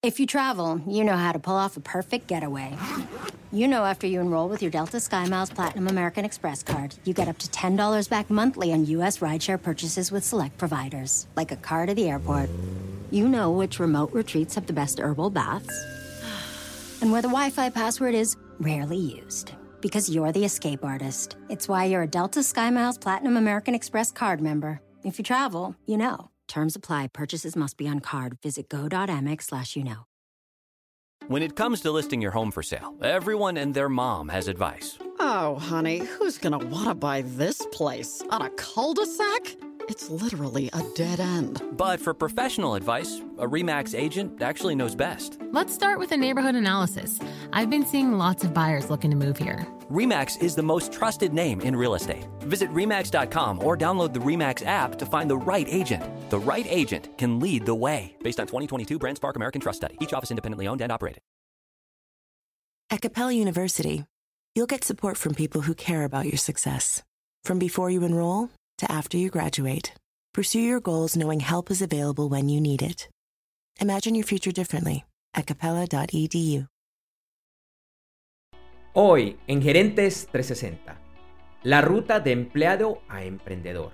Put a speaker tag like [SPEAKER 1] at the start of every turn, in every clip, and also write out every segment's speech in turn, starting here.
[SPEAKER 1] If you travel, you know how to pull off a perfect getaway. You know after you enroll with your Delta SkyMiles Platinum American Express card, you get up to $10 back monthly on U.S. rideshare purchases with select providers, like a car to the airport. You know which remote retreats have the best herbal baths, and where the Wi Fi password is rarely used. Because you're the escape artist. It's why you're a Delta SkyMiles Platinum American Express card member. If you travel, you know. Terms apply. Purchases must be on card. Visit go.amex slash you know.
[SPEAKER 2] When it comes to listing your home for sale, everyone and their mom has advice.
[SPEAKER 3] Oh, honey, who's gonna wanna buy this place? On a cul-de-sac? It's literally a dead end.
[SPEAKER 2] But for professional advice, a REMAX agent actually knows best.
[SPEAKER 4] Let's start with a neighborhood analysis. I've been seeing lots of buyers looking to move here.
[SPEAKER 2] REMAX is the most trusted name in real estate. Visit REMAX.com or download the REMAX app to find the right agent. The right agent can lead the way. Based on 2022 Brand Spark American Trust Study. Each office independently owned and operated.
[SPEAKER 5] At Capella University, you'll get support from people who care about your success. From before you enroll to after you graduate, pursue your goals knowing help is available when you need it. Imagine your future differently at capella.edu.
[SPEAKER 6] Hoy en Gerentes 360, la ruta de empleado a emprendedor.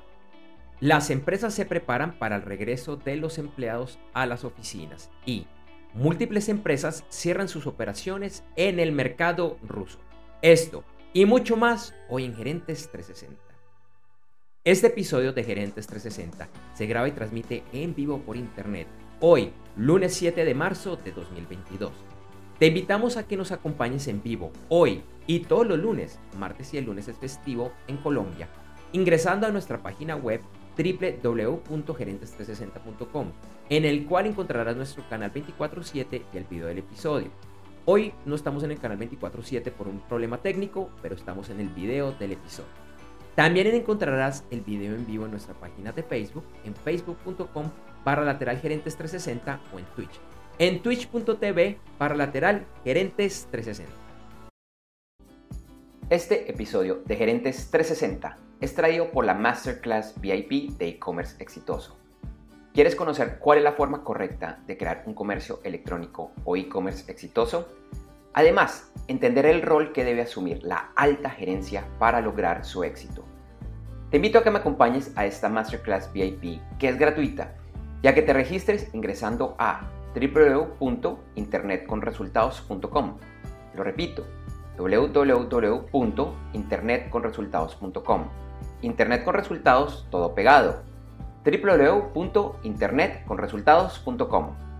[SPEAKER 6] Las empresas se preparan para el regreso de los empleados a las oficinas y múltiples empresas cierran sus operaciones en el mercado ruso. Esto y mucho más hoy en Gerentes 360. Este episodio de Gerentes 360 se graba y transmite en vivo por internet hoy, lunes 7 de marzo de 2022. Te invitamos a que nos acompañes en vivo hoy y todos los lunes, martes y el lunes es festivo en Colombia, ingresando a nuestra página web www.gerentes360.com, en el cual encontrarás nuestro canal 24/7 y el video del episodio. Hoy no estamos en el canal 24/7 por un problema técnico, pero estamos en el video del episodio. También encontrarás el video en vivo en nuestra página de Facebook, en facebook.com barra lateral gerentes 360 o en Twitch. En twitch.tv barra lateral gerentes 360. Este episodio de Gerentes 360 es traído por la Masterclass VIP de e-commerce exitoso. ¿Quieres conocer cuál es la forma correcta de crear un comercio electrónico o e-commerce exitoso? Además, entender el rol que debe asumir la alta gerencia para lograr su éxito. Te invito a que me acompañes a esta Masterclass VIP que es gratuita, ya que te registres ingresando a www.internetconresultados.com. Lo repito, www.internetconresultados.com. Internet con resultados todo pegado. www.internetconresultados.com.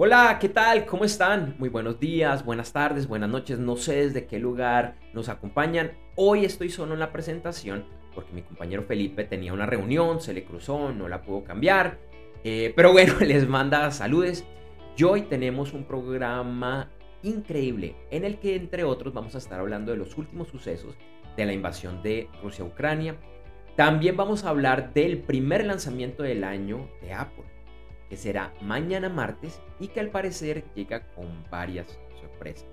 [SPEAKER 6] Hola, ¿qué tal? ¿Cómo están? Muy buenos días, buenas tardes, buenas noches. No sé desde qué lugar nos acompañan. Hoy estoy solo en la presentación porque mi compañero Felipe tenía una reunión, se le cruzó, no la pudo cambiar. Eh, pero bueno, les manda saludes. Y hoy tenemos un programa increíble en el que entre otros vamos a estar hablando de los últimos sucesos de la invasión de Rusia a Ucrania. También vamos a hablar del primer lanzamiento del año de Apple, que será mañana martes y que al parecer llega con varias sorpresas.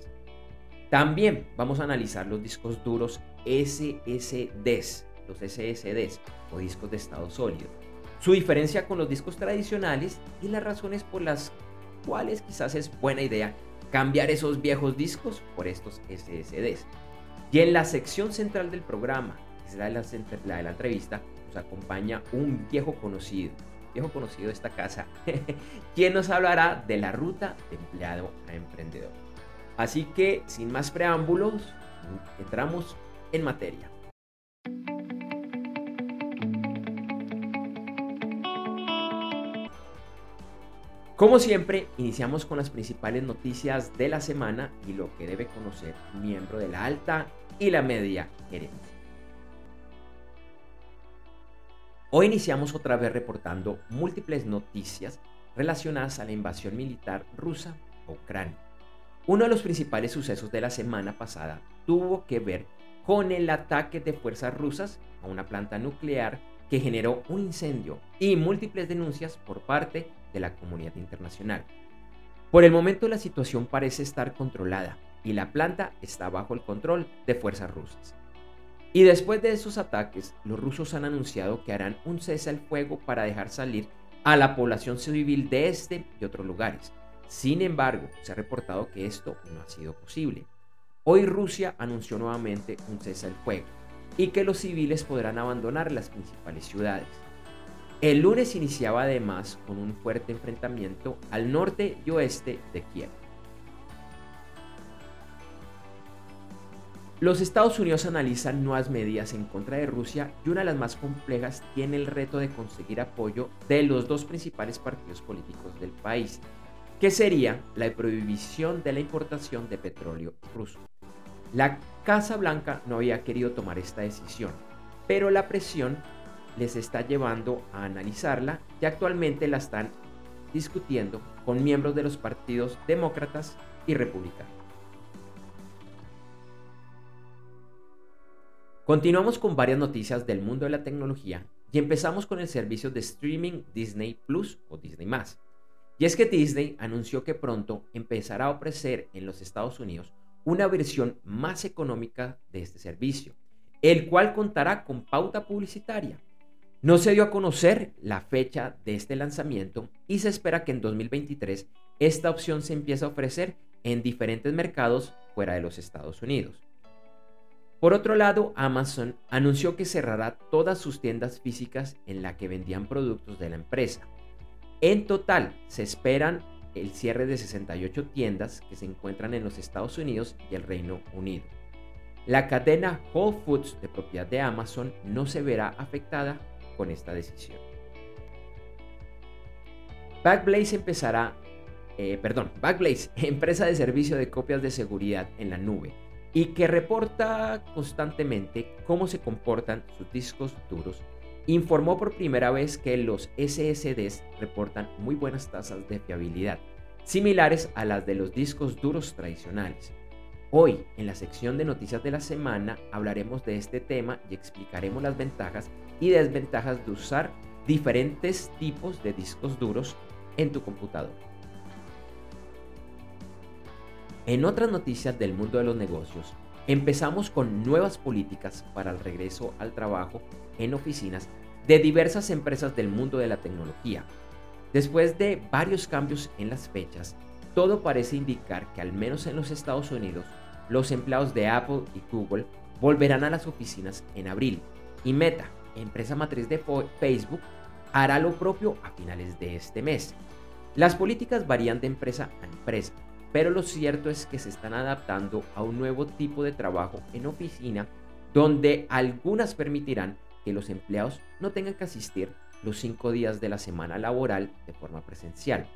[SPEAKER 6] También vamos a analizar los discos duros SSDs, los SSDs o discos de estado sólido, su diferencia con los discos tradicionales y las razones por las cuales quizás es buena idea cambiar esos viejos discos por estos SSDs. Y en la sección central del programa, que será la, de la entrevista, nos acompaña un viejo conocido, viejo conocido de esta casa, quien nos hablará de la ruta de empleado a emprendedor. Así que, sin más preámbulos, entramos en materia. Como siempre, iniciamos con las principales noticias de la semana y lo que debe conocer miembro de la alta y la media gerencia. Hoy iniciamos otra vez reportando múltiples noticias relacionadas a la invasión militar rusa a Ucrania. Uno de los principales sucesos de la semana pasada tuvo que ver con el ataque de fuerzas rusas a una planta nuclear que generó un incendio y múltiples denuncias por parte de la comunidad internacional. Por el momento la situación parece estar controlada y la planta está bajo el control de fuerzas rusas. Y después de esos ataques, los rusos han anunciado que harán un cese al fuego para dejar salir a la población civil de este y otros lugares. Sin embargo, se ha reportado que esto no ha sido posible. Hoy Rusia anunció nuevamente un cese al fuego y que los civiles podrán abandonar las principales ciudades. El lunes iniciaba además con un fuerte enfrentamiento al norte y oeste de Kiev. Los Estados Unidos analizan nuevas medidas en contra de Rusia y una de las más complejas tiene el reto de conseguir apoyo de los dos principales partidos políticos del país, que sería la prohibición de la importación de petróleo ruso. La Casa Blanca no había querido tomar esta decisión, pero la presión les está llevando a analizarla y actualmente la están discutiendo con miembros de los partidos demócratas y republicanos. Continuamos con varias noticias del mundo de la tecnología y empezamos con el servicio de streaming Disney Plus o Disney Y es que Disney anunció que pronto empezará a ofrecer en los Estados Unidos una versión más económica de este servicio, el cual contará con pauta publicitaria. No se dio a conocer la fecha de este lanzamiento y se espera que en 2023 esta opción se empiece a ofrecer en diferentes mercados fuera de los Estados Unidos. Por otro lado, Amazon anunció que cerrará todas sus tiendas físicas en la que vendían productos de la empresa. En total, se esperan el cierre de 68 tiendas que se encuentran en los Estados Unidos y el Reino Unido. La cadena Whole Foods de propiedad de Amazon no se verá afectada con esta decisión. Backblaze empezará, eh, perdón, Backblaze, empresa de servicio de copias de seguridad en la nube y que reporta constantemente cómo se comportan sus discos duros informó por primera vez que los SSDs reportan muy buenas tasas de fiabilidad, similares a las de los discos duros tradicionales. Hoy, en la sección de noticias de la semana, hablaremos de este tema y explicaremos las ventajas y desventajas de usar diferentes tipos de discos duros en tu computador. En otras noticias del mundo de los negocios, empezamos con nuevas políticas para el regreso al trabajo en oficinas de diversas empresas del mundo de la tecnología. Después de varios cambios en las fechas, todo parece indicar que al menos en los Estados Unidos, los empleados de Apple y Google volverán a las oficinas en abril y Meta, empresa matriz de Facebook, hará lo propio a finales de este mes. Las políticas varían de empresa a empresa, pero lo cierto es que se están adaptando a un nuevo tipo de trabajo en oficina donde algunas permitirán que los empleados no tengan que asistir los cinco días de la semana laboral de forma presencial.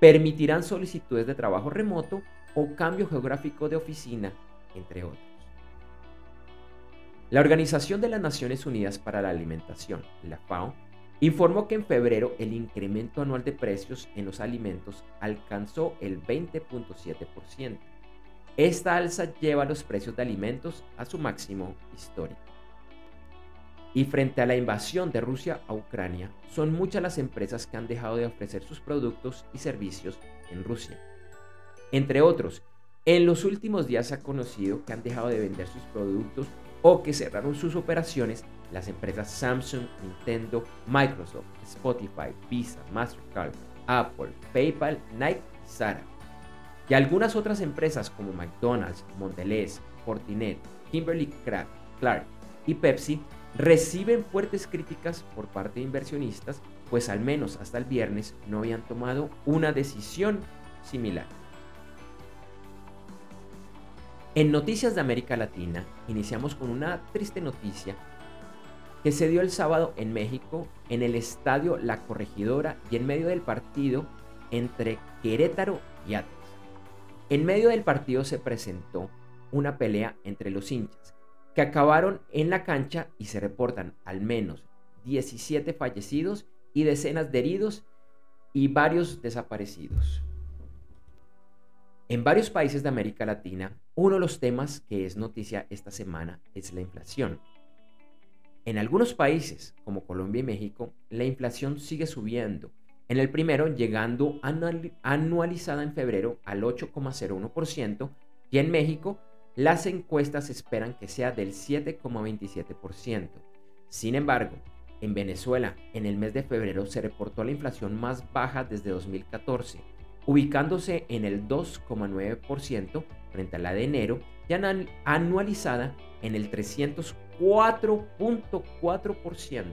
[SPEAKER 6] Permitirán solicitudes de trabajo remoto o cambio geográfico de oficina, entre otros. La Organización de las Naciones Unidas para la Alimentación, la FAO, informó que en febrero el incremento anual de precios en los alimentos alcanzó el 20.7%. Esta alza lleva los precios de alimentos a su máximo histórico. Y frente a la invasión de Rusia a Ucrania, son muchas las empresas que han dejado de ofrecer sus productos y servicios en Rusia. Entre otros, en los últimos días se ha conocido que han dejado de vender sus productos o que cerraron sus operaciones las empresas Samsung, Nintendo, Microsoft, Spotify, Visa, Mastercard, Apple, PayPal, Nike y Zara. Y algunas otras empresas como McDonald's, Mondelez, Fortinet, Kimberly Clark y Pepsi reciben fuertes críticas por parte de inversionistas, pues al menos hasta el viernes no habían tomado una decisión similar. En Noticias de América Latina iniciamos con una triste noticia que se dio el sábado en México en el estadio La Corregidora y en medio del partido entre Querétaro y Atlas. En medio del partido se presentó una pelea entre los hinchas que acabaron en la cancha y se reportan al menos 17 fallecidos y decenas de heridos y varios desaparecidos. En varios países de América Latina, uno de los temas que es noticia esta semana es la inflación. En algunos países, como Colombia y México, la inflación sigue subiendo. En el primero, llegando anualizada en febrero al 8,01%, y en México, las encuestas esperan que sea del 7,27%. Sin embargo, en Venezuela, en el mes de febrero se reportó la inflación más baja desde 2014, ubicándose en el 2,9% frente a la de enero y anualizada en el 304.4%.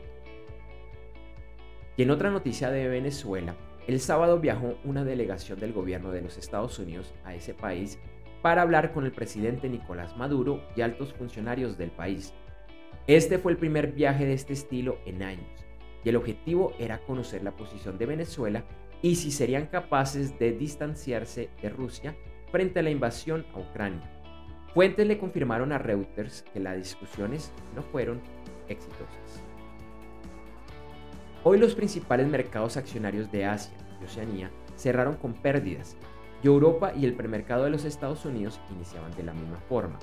[SPEAKER 6] Y en otra noticia de Venezuela, el sábado viajó una delegación del gobierno de los Estados Unidos a ese país para hablar con el presidente Nicolás Maduro y altos funcionarios del país. Este fue el primer viaje de este estilo en años, y el objetivo era conocer la posición de Venezuela y si serían capaces de distanciarse de Rusia frente a la invasión a Ucrania. Fuentes le confirmaron a Reuters que las discusiones no fueron exitosas. Hoy los principales mercados accionarios de Asia y Oceanía cerraron con pérdidas y Europa y el premercado de los Estados Unidos iniciaban de la misma forma.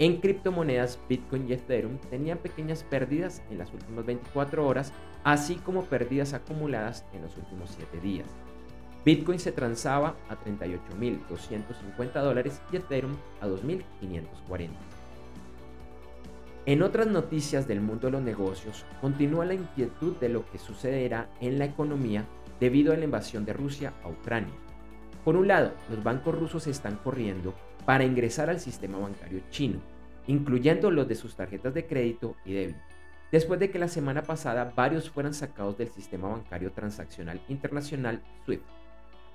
[SPEAKER 6] En criptomonedas, Bitcoin y Ethereum tenían pequeñas pérdidas en las últimas 24 horas, así como pérdidas acumuladas en los últimos 7 días. Bitcoin se transaba a 38.250 dólares y Ethereum a 2.540. En otras noticias del mundo de los negocios, continúa la inquietud de lo que sucederá en la economía debido a la invasión de Rusia a Ucrania. Por un lado, los bancos rusos están corriendo para ingresar al sistema bancario chino, incluyendo los de sus tarjetas de crédito y débito, después de que la semana pasada varios fueran sacados del sistema bancario transaccional internacional SWIFT.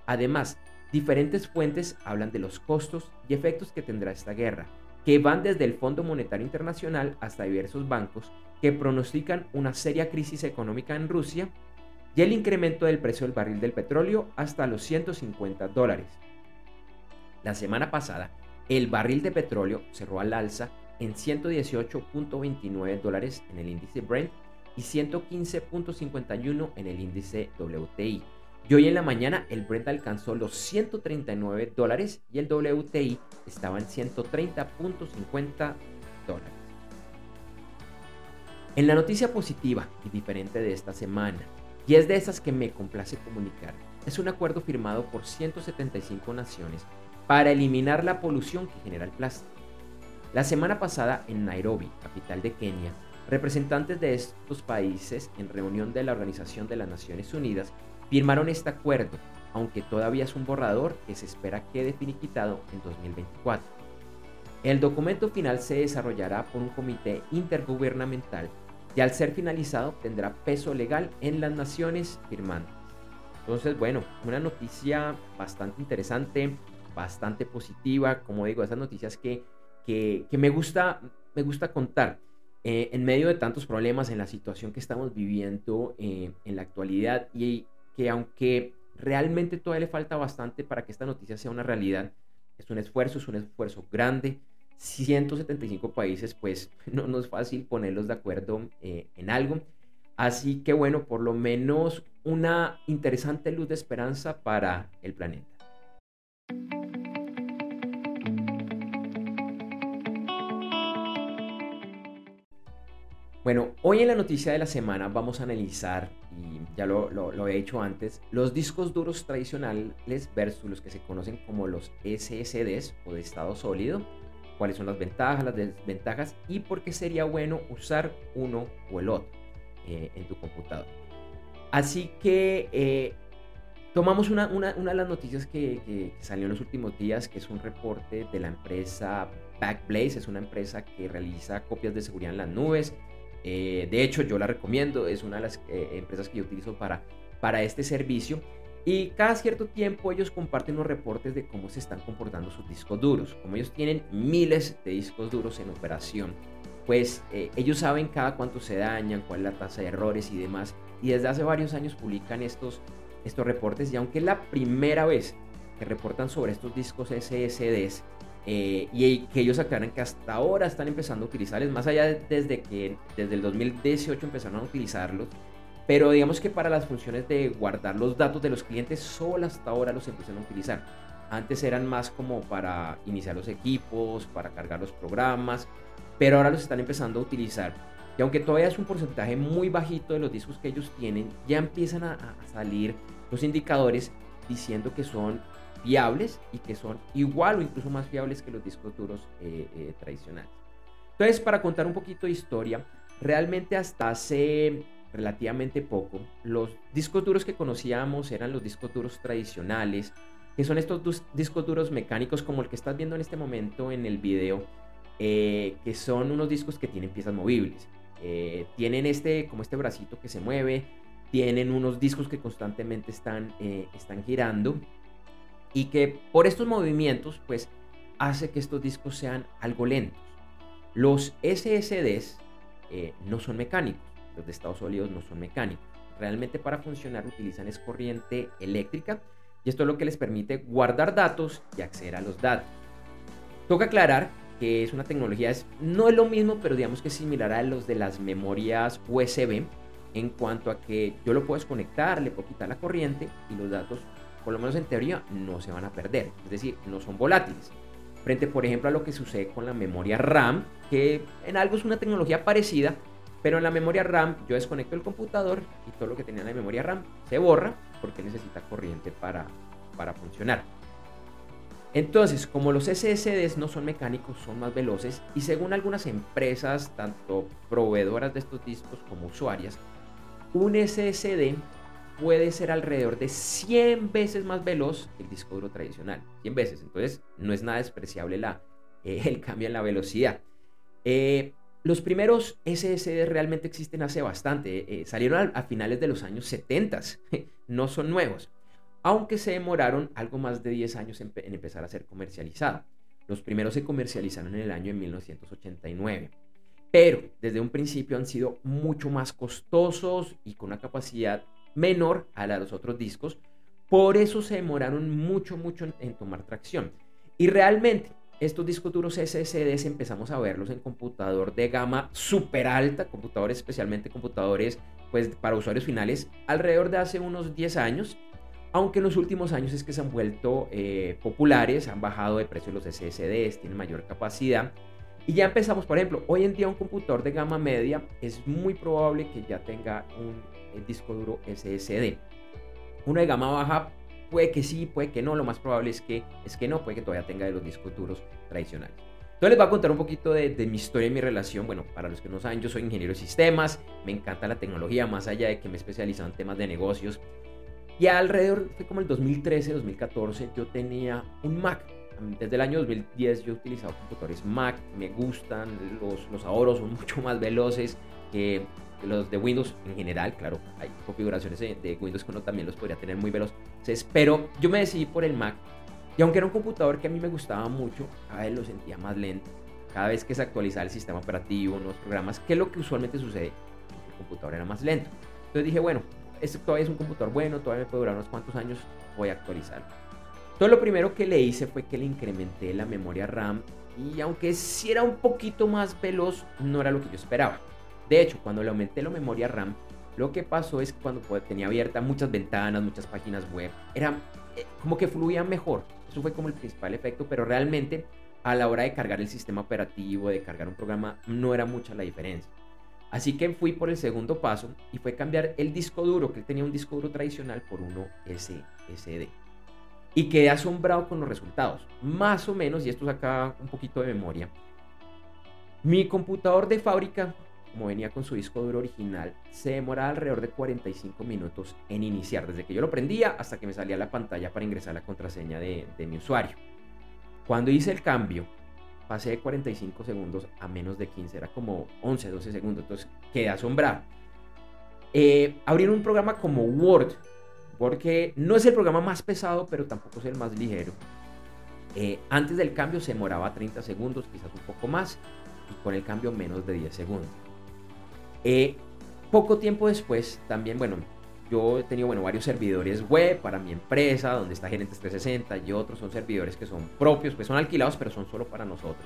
[SPEAKER 6] Además, diferentes fuentes hablan de los costos y efectos que tendrá esta guerra, que van desde el Fondo Monetario Internacional hasta diversos bancos que pronostican una seria crisis económica en Rusia y el incremento del precio del barril del petróleo hasta los 150 dólares. La semana pasada, el barril de petróleo cerró al alza en 118.29 dólares en el índice Brent y 115.51 en el índice WTI. Y hoy en la mañana el Brent alcanzó los 139 dólares y el WTI estaba en 130.50 dólares. En la noticia positiva y diferente de esta semana, y es de esas que me complace comunicar, es un acuerdo firmado por 175 naciones para eliminar la polución que genera el plástico. La semana pasada en Nairobi, capital de Kenia, representantes de estos países en reunión de la Organización de las Naciones Unidas firmaron este acuerdo, aunque todavía es un borrador que se espera quede finiquitado en 2024. El documento final se desarrollará por un comité intergubernamental y al ser finalizado tendrá peso legal en las naciones firmantes. Entonces, bueno, una noticia bastante interesante, bastante positiva, como digo, esas noticias que, que, me, gusta, me gusta contar. Eh, en medio de tantos problemas en la situación que estamos viviendo eh, en la actualidad y que aunque realmente todavía le falta bastante para que esta noticia sea una realidad, es un esfuerzo, es un esfuerzo grande. 175 países, pues no, no es fácil ponerlos de acuerdo eh, en algo. Así que bueno, por lo menos una interesante luz de esperanza para el planeta. Bueno, hoy en la noticia de la semana vamos a analizar, y ya lo, lo, he hecho antes, los discos duros tradicionales versus los que se conocen como los SSDs o de estado sólido, cuáles son las ventajas, las desventajas y por qué sería bueno usar uno o el otro eh, en tu computador. Así que eh, tomamos una, una, una, de las noticias que, que, salió en los últimos días, que es un reporte de la empresa Backblaze, es una empresa que realiza copias de seguridad en las nubes Eh, de hecho, yo la recomiendo, es una de las eh, empresas que yo utilizo para, para este servicio. Y cada cierto tiempo ellos comparten unos reportes de cómo se están comportando sus discos duros. Como ellos tienen miles de discos duros en operación, pues eh, ellos saben cada cuánto se dañan, cuál es la tasa de errores y demás. Y desde hace varios años publican estos, estos reportes. Y aunque es la primera vez que reportan sobre estos discos SSDs, eh, y que ellos aclaran que hasta ahora están empezando a utilizarlos, más allá desde que desde el 2018 empezaron a utilizarlos, pero digamos que para las funciones de guardar los datos de los clientes, solo hasta ahora los empiezan a utilizar. Antes eran más como para iniciar los equipos, para cargar los programas, pero ahora los están empezando a utilizar. Y aunque todavía es un porcentaje muy bajito de los discos que ellos tienen, ya empiezan a, a salir los indicadores diciendo que son fiables y que son igual o incluso más fiables que los discos duros eh, eh, tradicionales. Entonces, para contar un poquito de historia, realmente hasta hace relativamente poco, los discos duros que conocíamos eran los discos duros tradicionales, que son estos discos duros mecánicos como el que estás viendo en este momento en el video, eh, que son unos discos que tienen piezas movibles. tienen este, como este bracito que se mueve, tienen unos discos que constantemente están, están girando y que por estos movimientos pues hace que estos discos sean algo lentos. Los SSDs eh, no son mecánicos, los de Estados Unidos no son mecánicos. Realmente para funcionar utilizan es corriente eléctrica y esto es lo que les permite guardar datos y acceder a los datos. Toca aclarar que es una tecnología, es, no es lo mismo, pero digamos que es similar a los de las memorias USB en cuanto a que yo lo puedo desconectar, le puedo quitar la corriente y los datos por lo menos en teoría, no se van a perder. Es decir, no son volátiles. Frente, por ejemplo, a lo que sucede con la memoria RAM, que en algo es una tecnología parecida, pero en la memoria RAM yo desconecto el computador y todo lo que tenía en la memoria RAM se borra porque necesita corriente para, para funcionar. Entonces, como los SSDs no son mecánicos, son más veloces y según algunas empresas, tanto proveedoras de estos discos como usuarias, un SSD puede ser alrededor de 100 veces más veloz que el disco duro tradicional. 100 veces. Entonces, no es nada despreciable la, eh, el cambio en la velocidad. Eh, los primeros SSD realmente existen hace bastante. Eh, salieron a, finales de los años 70. no son nuevos. Aunque se demoraron algo más de 10 años en, en empezar a ser comercializados. Los primeros se comercializaron en el año de 1989 pero desde un principio han sido mucho más costosos y con una capacidad menor a la de los otros discos. Por eso se demoraron mucho, mucho en, tomar tracción. Y realmente estos discos duros SSDs empezamos a verlos en computador de gama súper alta, computadores especialmente computadores pues para usuarios finales alrededor de hace unos 10 años, aunque en los últimos años es que se han vuelto eh, populares, han bajado de precio los SSDs, tienen mayor capacidad y ya empezamos, por ejemplo, hoy en día un computador de gama media es muy probable que ya tenga un el disco duro SSD. Uno de gama baja puede que sí, puede que no, lo más probable es que, es que no, puede que todavía tenga de los discos duros tradicionales. Entonces les voy a contar un poquito de, mi historia y mi relación. Bueno, para los que no saben, yo soy ingeniero de sistemas, me encanta la tecnología, más allá de que me he especializado en temas de negocios. Y alrededor, fue como el 2013, 2014, yo tenía un Mac. Desde el año 2010 yo he utilizado computadores Mac, me gustan, los, los ahorros son mucho más veloces que los de Windows en general, claro, hay configuraciones de Windows que uno también los podría tener muy veloces, pero yo me decidí por el Mac. Y aunque era un computador que a mí me gustaba mucho, cada vez lo sentía más lento. Cada vez que se actualizaba el sistema operativo, los programas, ¿qué es lo que usualmente sucede? El computador era más lento. Entonces dije, bueno, este todavía es un computador bueno, todavía me puede durar unos cuantos años, voy a actualizarlo. Entonces lo primero que le hice fue que le incrementé la memoria RAM y aunque sí era un poquito más veloz, no era lo que yo esperaba. De hecho, cuando le aumenté la memoria RAM, lo que pasó es que cuando tenía abierta muchas ventanas, muchas páginas web, era eh, como que fluía mejor. Eso fue como el principal efecto, pero realmente a la hora de cargar el sistema operativo, de cargar un programa, no era mucha la diferencia. Así que fui por el segundo paso y fue cambiar el disco duro, que él tenía un disco duro tradicional, por uno SSD. Y quedé asombrado con los resultados. Más o menos, y esto saca un poquito de memoria, mi computador de fábrica como venía con su disco duro original, se demoraba alrededor de 45 minutos en iniciar, desde que yo lo prendía hasta que me salía la pantalla para ingresar la contraseña de, mi usuario. Cuando hice el cambio pasé de 45 segundos a menos de 15, era como 11, 12 segundos, entonces quedé asombrado. Eh, abrieron un programa como Word, porque no es el programa más pesado, pero tampoco es el más ligero. Eh, antes del cambio se demoraba 30 segundos, quizás un poco más, y con el cambio menos de 10 segundos. Eh, poco tiempo después, también, bueno, yo he tenido bueno, varios servidores web para mi empresa, donde está Gerentes 360 y otros son servidores que son propios, pues son alquilados, pero son solo para nosotros.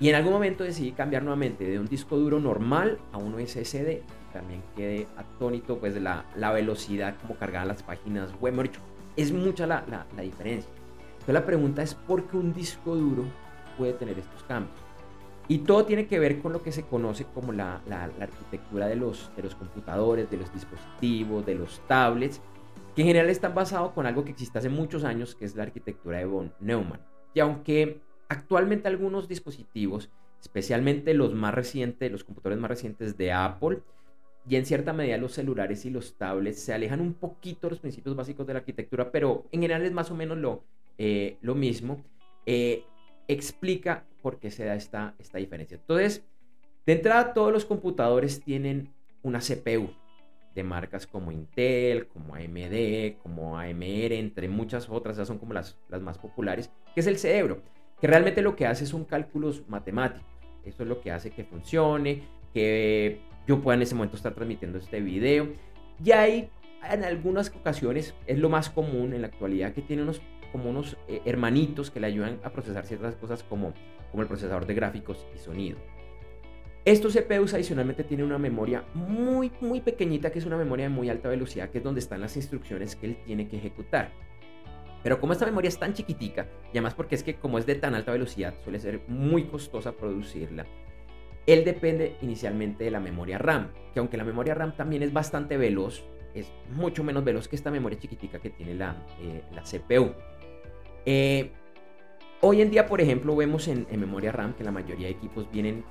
[SPEAKER 6] Y en algún momento decidí cambiar nuevamente de un disco duro normal a uno SSD. También quedé atónito pues de la, la velocidad como cargaban las páginas web. Dicho, es mucha la, la, la diferencia. Entonces la pregunta es por qué un disco duro puede tener estos cambios. Y todo tiene que ver con lo que se conoce como la, la, arquitectura de los, de los computadores, de los dispositivos, de los tablets, que en general están basados con algo que existe hace muchos años, que es la arquitectura de von Neumann. Y aunque actualmente algunos dispositivos, especialmente los más recientes, los computadores más recientes de Apple, y en cierta medida los celulares y los tablets se alejan un poquito de los principios básicos de la arquitectura, pero en general es más o menos lo, eh, lo mismo, eh, explica por qué se da esta, esta diferencia. Entonces, de entrada, todos los computadores tienen una CPU de marcas como Intel, como AMD, como AMR, entre muchas otras, esas son como las, las más populares, que es el cerebro, que realmente lo que hace son cálculos matemáticos. Eso es lo que hace que funcione, que yo pueda en ese momento estar transmitiendo este video. Y hay en algunas ocasiones, es lo más común en la actualidad, que tiene unos como unos eh, hermanitos que le ayudan a procesar ciertas cosas como, como el procesador de gráficos y sonido. Estos CPUs adicionalmente tienen una memoria muy, muy pequeñita, que es una memoria de muy alta velocidad, que es donde están las instrucciones que él tiene que ejecutar. Pero como esta memoria es tan chiquitica, y además porque es que como es de tan alta velocidad, suele ser muy costosa producirla, él depende inicialmente de la memoria RAM, que aunque la memoria RAM también es bastante veloz, es mucho menos veloz que esta memoria chiquitica que tiene la, eh, la CPU. Eh, hoy en día, por ejemplo, vemos en, memoria RAM que la mayoría de equipos vienen,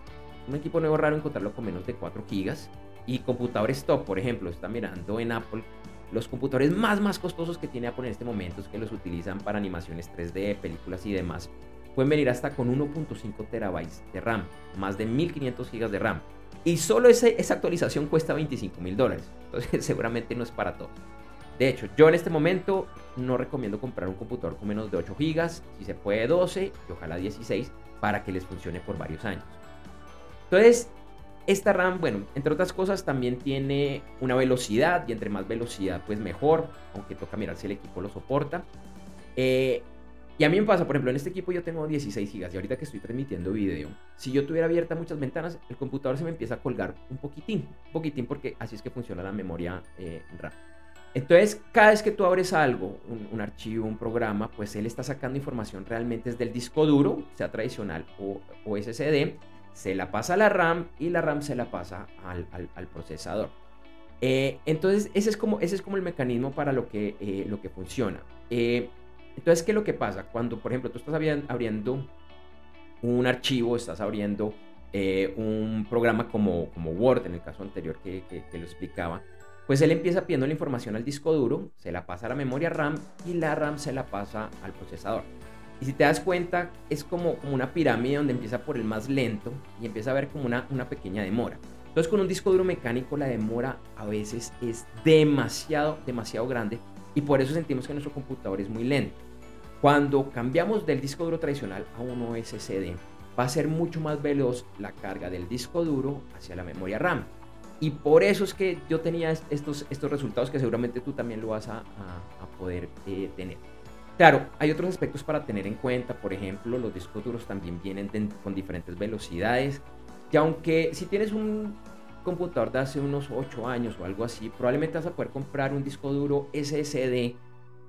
[SPEAKER 6] un equipo nuevo raro encontrarlo con menos de 4 GB y computadores top, por ejemplo, está mirando en Apple los computadores más más costosos que tiene Apple en este momento, que los utilizan para animaciones 3D, películas y demás, pueden venir hasta con 1.5 terabytes de RAM, más de 1500 GB de RAM. Y solo esa actualización cuesta 25 mil dólares. Entonces seguramente no es para todo. De hecho, yo en este momento no recomiendo comprar un computador con menos de 8 GB, si se puede 12 y ojalá 16, para que les funcione por varios años. Entonces, esta RAM, bueno, entre otras cosas, también tiene una velocidad y entre más velocidad, pues mejor, aunque toca mirar si el equipo lo soporta. Eh, y a mí me pasa, por ejemplo, en este equipo yo tengo 16 GB y ahorita que estoy transmitiendo video, si yo tuviera abierta muchas ventanas, el computador se me empieza a colgar un poquitín, un poquitín porque así es que funciona la memoria eh, RAM. Entonces, cada vez que tú abres algo, un, archivo, un programa, pues él está sacando información realmente es del disco duro, sea tradicional o, SSD, se la pasa a la RAM y la RAM se la pasa al, procesador. Eh, entonces, ese es, como, ese es como el mecanismo para lo que, eh, lo que funciona. Eh, entonces, ¿qué es lo que pasa? Cuando, por ejemplo, tú estás abriendo un archivo, estás abriendo un programa como, como Word, en el caso anterior que, que lo explicaba, pues él empieza pidiendo la información al disco duro, se la pasa a la memoria RAM y la RAM se la pasa al procesador. Y si te das cuenta, es como, una pirámide donde empieza por el más lento y empieza a ver como una, una pequeña demora. Entonces con un disco duro mecánico la demora a veces es demasiado, demasiado grande y por eso sentimos que nuestro computador es muy lento. Cuando cambiamos del disco duro tradicional a uno SSD, va a ser mucho más veloz la carga del disco duro hacia la memoria RAM. Y por eso es que yo tenía estos, estos resultados que seguramente tú también lo vas a, poder eh, tener. Claro, hay otros aspectos para tener en cuenta. Por ejemplo, los discos duros también vienen con diferentes velocidades. Y aunque si tienes un computador de hace unos 8 años o algo así, probablemente vas a poder comprar un disco duro SSD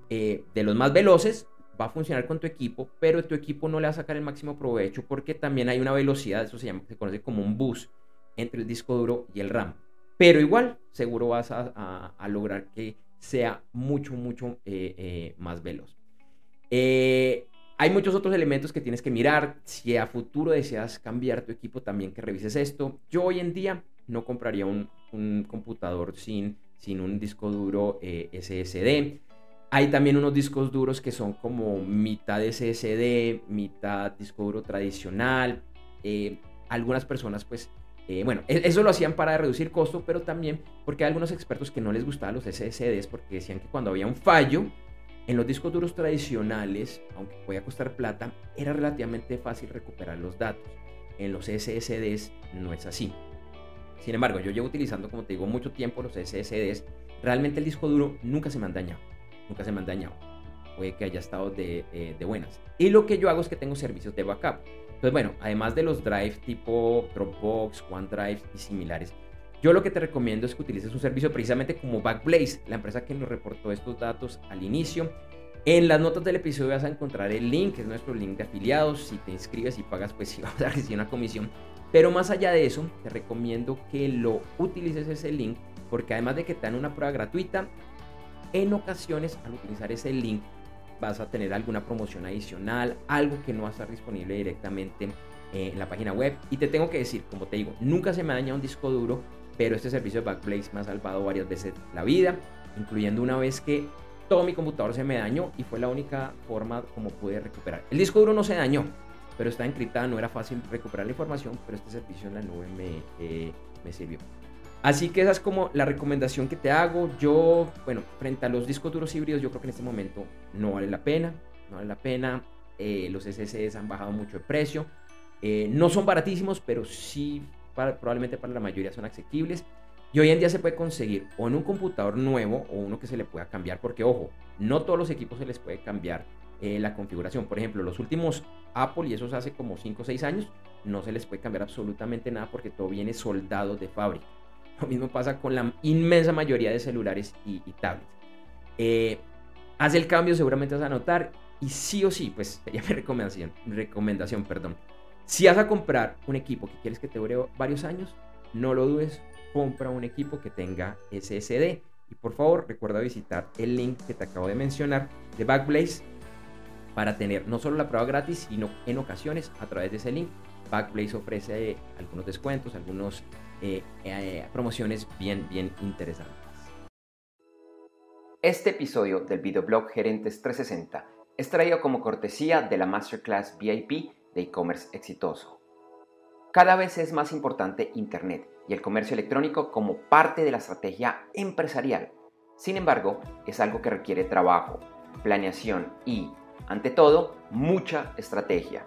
[SPEAKER 6] eh, de los más veloces. Va a funcionar con tu equipo, pero tu equipo no le va a sacar el máximo provecho porque también hay una velocidad, eso se, llama, se conoce como un bus entre el disco duro y el RAM. Pero igual, seguro vas a, lograr que sea mucho, mucho eh, eh, más veloz. Eh, hay muchos otros elementos que tienes que mirar. Si a futuro deseas cambiar tu equipo, también que revises esto. Yo hoy en día no compraría un, computador sin, sin un disco duro SSD. Hay también unos discos duros que son como mitad SSD, mitad disco duro tradicional. Algunas personas pues eh, bueno, e-, eso lo hacían para reducir costo, pero también porque hay algunos expertos que no les gustaban los SSDs porque decían que cuando había un fallo en los discos duros tradicionales, aunque podía costar plata, era relativamente fácil recuperar los datos. En los SSDs no es así. Sin embargo, yo llevo utilizando, como te digo, mucho tiempo los SSDs. Realmente el disco duro nunca se me han dañado. Nunca se me han dañado. Puede que haya estado de, eh, de buenas. Y lo que yo hago es que tengo servicios de backup. Entonces, bueno, además de los drive tipo Dropbox, OneDrive y similares, yo lo que te recomiendo es que utilices un servicio precisamente como Backblaze, la empresa que nos reportó estos datos al inicio. En las notas del episodio vas a encontrar el link, es nuestro link de afiliados. Si te inscribes y pagas, pues sí vas a recibir una comisión. Pero más allá de eso, te recomiendo que lo utilices ese link, porque además de que te dan una prueba gratuita, en ocasiones al utilizar ese link vas a tener alguna promoción adicional, algo que no va a estar disponible directamente eh, en la página web. Y te tengo que decir, como te digo, nunca se me ha dañado un disco duro, pero este servicio de Backblaze me ha salvado varias veces la vida, incluyendo una vez que todo mi computador se me dañó y fue la única forma como pude recuperar. El disco duro no se dañó, pero está encriptado, no era fácil recuperar la información, pero este servicio en la nube me, eh, me sirvió. Así que esa es como la recomendación que te hago. Yo, bueno, frente a los discos duros híbridos, yo creo que en este momento no vale la pena. No vale la pena. Eh, los SSDs han bajado mucho de precio. Eh, no son baratísimos, pero sí probablemente para la mayoría son asequibles. Y hoy en día se puede conseguir o en un computador nuevo o uno que se le pueda cambiar, porque ojo, no todos los equipos se les puede cambiar eh, la configuración. Por ejemplo, los últimos Apple, y eso hace como 5 o 6 años, no se les puede cambiar absolutamente nada porque todo viene soldado de fábrica. Lo mismo pasa con la inmensa mayoría de celulares y, tablets. Eh, haz el cambio, seguramente vas a notar. Y sí o sí, pues sería mi recomendación, recomendación, perdón. Si vas a comprar un equipo que quieres que te dure varios años, no lo dudes, compra un equipo que tenga SSD. Y por favor, recuerda visitar el link que te acabo de mencionar de Backblaze para tener no solo la prueba gratis, sino en ocasiones a través de ese link. Backblaze ofrece algunos descuentos, algunos eh, eh, promociones bien, bien interesantes. Este episodio del videoblog Gerentes 360 es traído como cortesía de la Masterclass VIP de e-commerce exitoso. Cada vez es más importante Internet y el comercio electrónico como parte de la estrategia empresarial. Sin embargo, es algo que requiere trabajo, planeación y, ante todo, mucha estrategia.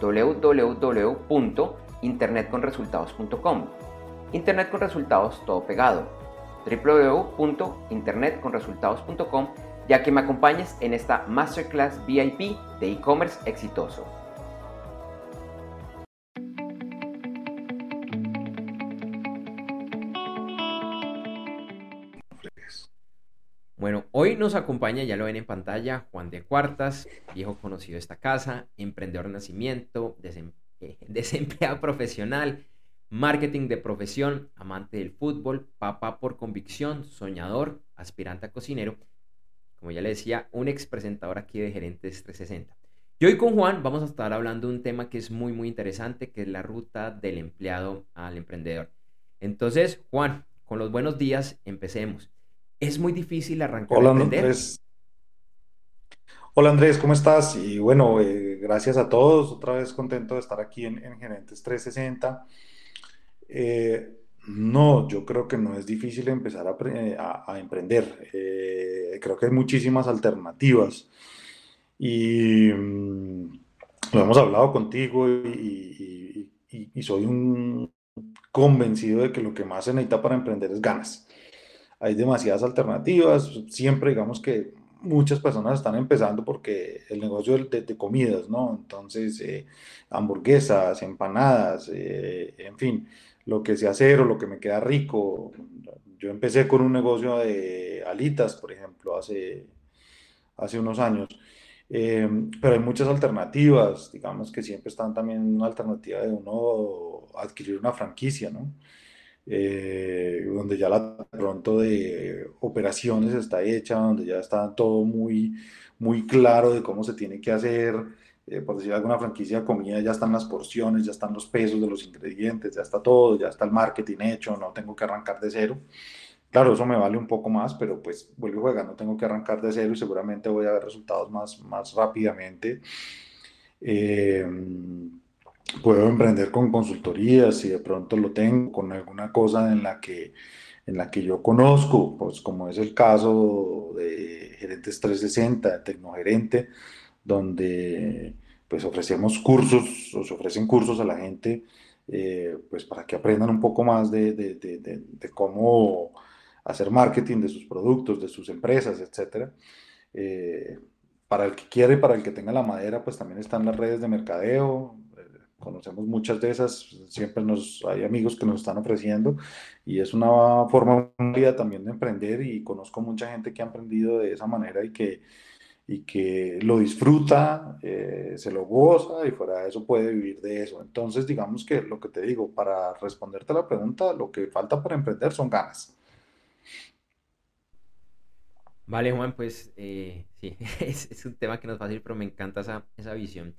[SPEAKER 6] www.internetconresultados.com Internet con resultados todo pegado. www.internetconresultados.com ya que me acompañes en esta Masterclass VIP de e-commerce exitoso. Hoy nos acompaña, ya lo ven en pantalla, Juan de Cuartas, viejo conocido de esta casa, emprendedor de nacimiento, eh, desempleado profesional, marketing de profesión, amante del fútbol, papá por convicción, soñador, aspirante a cocinero, como ya le decía, un ex presentador aquí de Gerentes 360. Y hoy con Juan vamos a estar hablando de un tema que es muy, muy interesante, que es la ruta del empleado al emprendedor. Entonces, Juan, con los buenos días, empecemos. Es muy difícil arrancar
[SPEAKER 7] Hola, Andrés. Hola Andrés, ¿cómo estás? Y bueno, eh, gracias a todos. Otra vez contento de estar aquí en, en Gerentes 360. Eh, no, yo creo que no es difícil empezar a, emprender. Eh, creo que hay muchísimas alternativas y mm, lo hemos hablado contigo y, soy un convencido de que lo que más se necesita para emprender es ganas. Hay demasiadas alternativas, siempre digamos que muchas personas están empezando porque el negocio de, comidas, ¿no? Entonces, eh, hamburguesas, empanadas, en fin lo que sé hacer o lo que me queda rico. Yo empecé con un negocio de alitas, por ejemplo, hace, hace unos años. Eh, pero hay muchas alternativas, digamos que siempre están también una alternativa de uno adquirir una franquicia, ¿no? Eh, donde ya la pronto de operaciones está hecha, donde ya está todo muy, muy claro de cómo se tiene que hacer, eh, por decir alguna franquicia de comida, ya están las porciones, ya están los pesos de los ingredientes, ya está todo, ya está el marketing hecho, no tengo que arrancar de cero. Claro, eso me vale un poco más, pero pues vuelvo a jugar, no tengo que arrancar de cero y seguramente voy a ver resultados más, más rápidamente. Eh, puedo emprender con consultorías si de pronto lo tengo, con alguna cosa en la que, en la que yo conozco, pues como es el caso de Gerentes 360, de Tecnogerente, donde pues ofrecemos cursos, o se ofrecen cursos a la gente, eh, pues para que aprendan un poco más de, de, de, de, cómo hacer marketing de sus productos, de sus empresas, etc. Eh, para el que quiere para el que tenga la madera, pues también están las redes de mercadeo, conocemos muchas de esas, siempre nos, hay amigos que nos están ofreciendo y es una forma también de emprender y conozco mucha gente que ha emprendido de esa manera y que, y que lo disfruta, eh, se lo goza y fuera de eso puede vivir de eso. Entonces, digamos que lo que te digo, para responderte a la pregunta, lo que falta para emprender son ganas.
[SPEAKER 6] Vale, Juan, pues eh, sí, es, un tema que nos va a decir, pero me encanta esa, esa visión.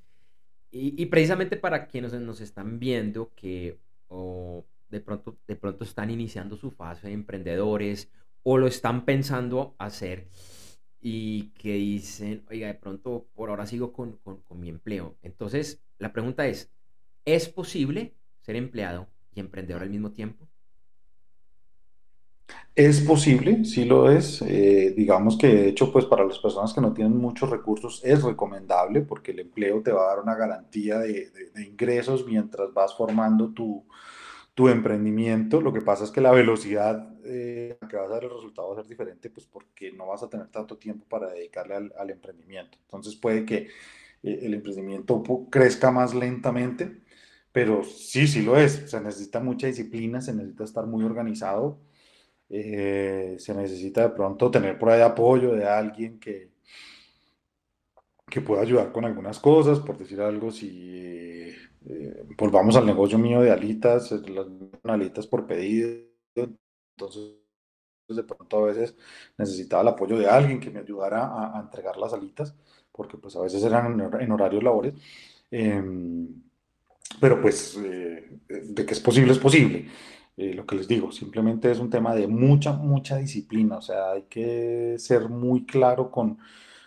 [SPEAKER 6] Y, precisamente para quienes nos están viendo que o de, pronto, de pronto están iniciando su fase de emprendedores o lo están pensando hacer y que dicen, oiga, de pronto por ahora sigo con, con, con mi empleo. Entonces, la pregunta es, ¿es posible ser empleado y emprendedor al mismo tiempo?
[SPEAKER 7] Es posible, sí lo es. Eh, digamos que de hecho, pues para las personas que no tienen muchos recursos es recomendable porque el empleo te va a dar una garantía de, ingresos mientras vas formando tu, emprendimiento. Lo que pasa es que la velocidad eh, que vas a dar el resultado va a ser diferente, pues porque no vas a tener tanto tiempo para dedicarle al, al emprendimiento. Entonces puede que eh, el emprendimiento crezca más lentamente, pero sí, sí lo es. Se necesita mucha disciplina, se necesita estar muy organizado eh, se necesita de pronto tener por ahí apoyo de alguien que, que pueda ayudar con algunas cosas, por decir algo, si eh, volvamos al negocio mío de alitas, las alitas por pedido, entonces de pronto a veces necesitaba el apoyo de alguien que me ayudara a, entregar las alitas, porque pues a veces eran en, horarios labores. Em, pero pues eh, de que es posible, es posible. Eh, lo que les digo, simplemente es un tema de mucha, mucha disciplina, o sea, hay que ser muy claro con,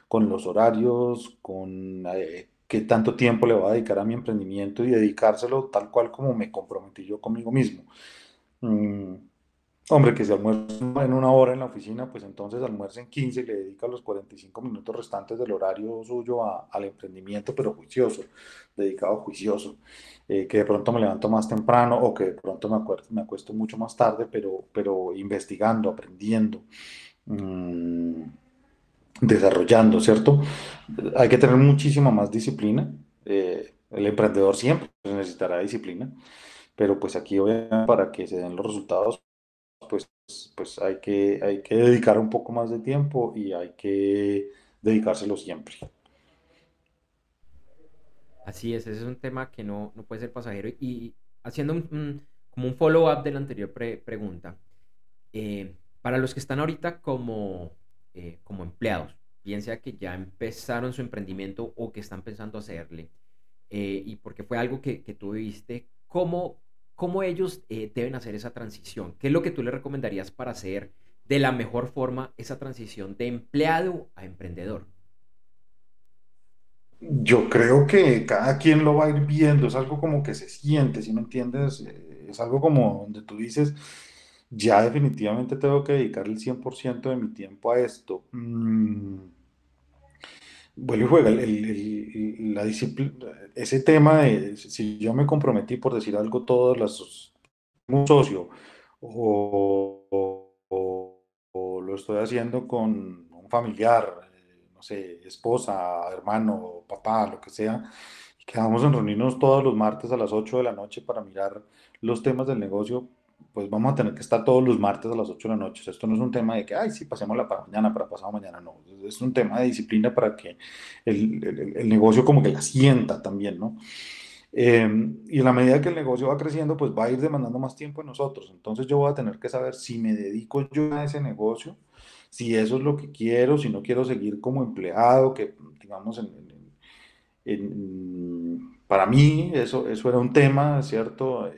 [SPEAKER 7] con los horarios, con eh, qué tanto tiempo le voy a dedicar a mi emprendimiento y dedicárselo tal cual como me comprometí yo conmigo mismo. Mm, Hombre, que se almuerza en una hora en la oficina, pues entonces almuerza en 15 y le dedica los 45 minutos restantes del horario suyo al emprendimiento, pero juicioso, dedicado juicioso. Eh, que de pronto me levanto más temprano o que de pronto me, acuerdo, me acuesto mucho más tarde, pero, pero investigando, aprendiendo, mmm, desarrollando, ¿cierto? Hay que tener muchísima más disciplina. Eh, el emprendedor siempre necesitará disciplina, pero pues aquí obviamente para que se den los resultados pues, pues hay, que, hay que dedicar un poco más de tiempo y hay que dedicárselo siempre.
[SPEAKER 6] Así es, ese es un tema que no, no puede ser pasajero. Y haciendo un, como un follow-up de la anterior pregunta, eh, para los que están ahorita como, eh, como empleados, bien sea que ya empezaron su emprendimiento o que están pensando hacerle, eh, y porque fue algo que, que tú viste, ¿cómo, cómo ellos eh, deben hacer esa transición. ¿Qué es lo que tú le recomendarías para hacer de la mejor forma esa transición de empleado a emprendedor?
[SPEAKER 7] Yo creo que cada quien lo va a ir viendo, es algo como que se siente, si me entiendes, eh, es algo como donde tú dices, ya definitivamente tengo que dedicar el 100% de mi tiempo a esto. Mm, vuelve y juega. La disciplina, ese tema de si yo me comprometí por decir algo todos los un socio o, lo estoy haciendo con un familiar, eh, no sé, esposa, hermano, papá, lo que sea, quedamos en reunirnos todos los martes a las 8 de la noche para mirar los temas del negocio, pues vamos a tener que estar todos los martes a las 8 de la noche. Esto no es un tema de que, ay, sí, pasémosla para mañana, para pasado mañana, no. Es un tema de disciplina para que el, el, negocio como que la sienta también, ¿no? Em, y en la medida que el negocio va creciendo, pues va a ir demandando más tiempo en nosotros. Entonces yo voy a tener que saber si me dedico yo a ese negocio, si eso es lo que quiero, si no quiero seguir como empleado, que digamos, para mí eso, eso era un tema, ¿cierto?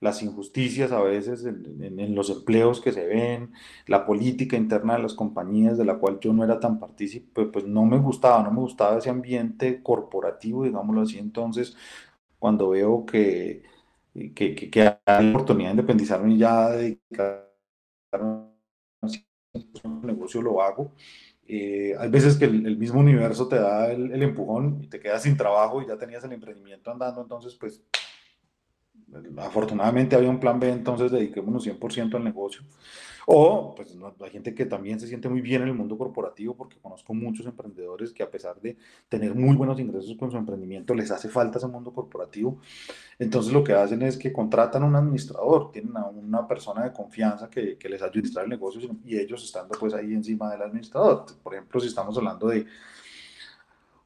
[SPEAKER 7] Las injusticias a veces en, los empleos que se ven, la política interna de las compañías de la cual yo no era tan partícipe, pues no me gustaba, no me gustaba ese ambiente corporativo, digámoslo así. Entonces, cuando veo que, que, que, hay la oportunidad de independizarme y ya dedicarme un negocio, lo hago. Eh, hay veces que el, mismo universo te da el, el empujón y te quedas sin trabajo y ya tenías el emprendimiento andando, entonces pues afortunadamente había un plan B, entonces dediquémonos 100% al negocio. O, pues hay gente que también se siente muy bien en el mundo corporativo, porque conozco muchos emprendedores que a pesar de tener muy buenos ingresos con su emprendimiento, les hace falta ese mundo corporativo. Entonces lo que hacen es que contratan a un administrador, tienen a una persona de confianza que, que les ayuda a el negocio y ellos estando pues ahí encima del administrador. Por ejemplo, si estamos hablando de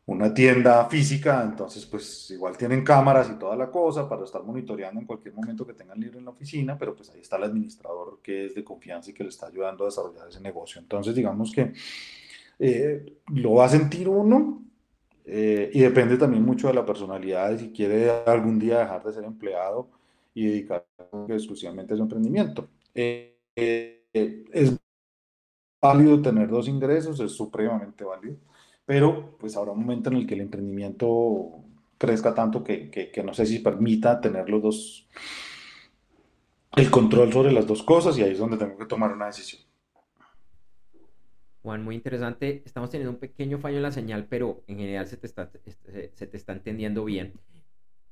[SPEAKER 7] una tienda física, entonces pues igual tienen cámaras y toda la cosa para estar monitoreando en cualquier momento que tengan libre en la oficina, pero pues ahí está el administrador que es de confianza y que le está ayudando a desarrollar ese negocio. Entonces digamos que eh, lo va a sentir uno eh, y depende también mucho de la personalidad de si quiere algún día dejar de ser empleado y dedicarse exclusivamente a su emprendimiento. Eh, es válido tener dos ingresos, es supremamente válido pero pues habrá un momento en el que el emprendimiento crezca tanto que, que, no sé si permita tener los dos, el control sobre las dos cosas y ahí es donde tengo que tomar una decisión.
[SPEAKER 6] Juan, muy interesante. Estamos teniendo un pequeño fallo en la señal, pero en general se te está, se te está entendiendo bien.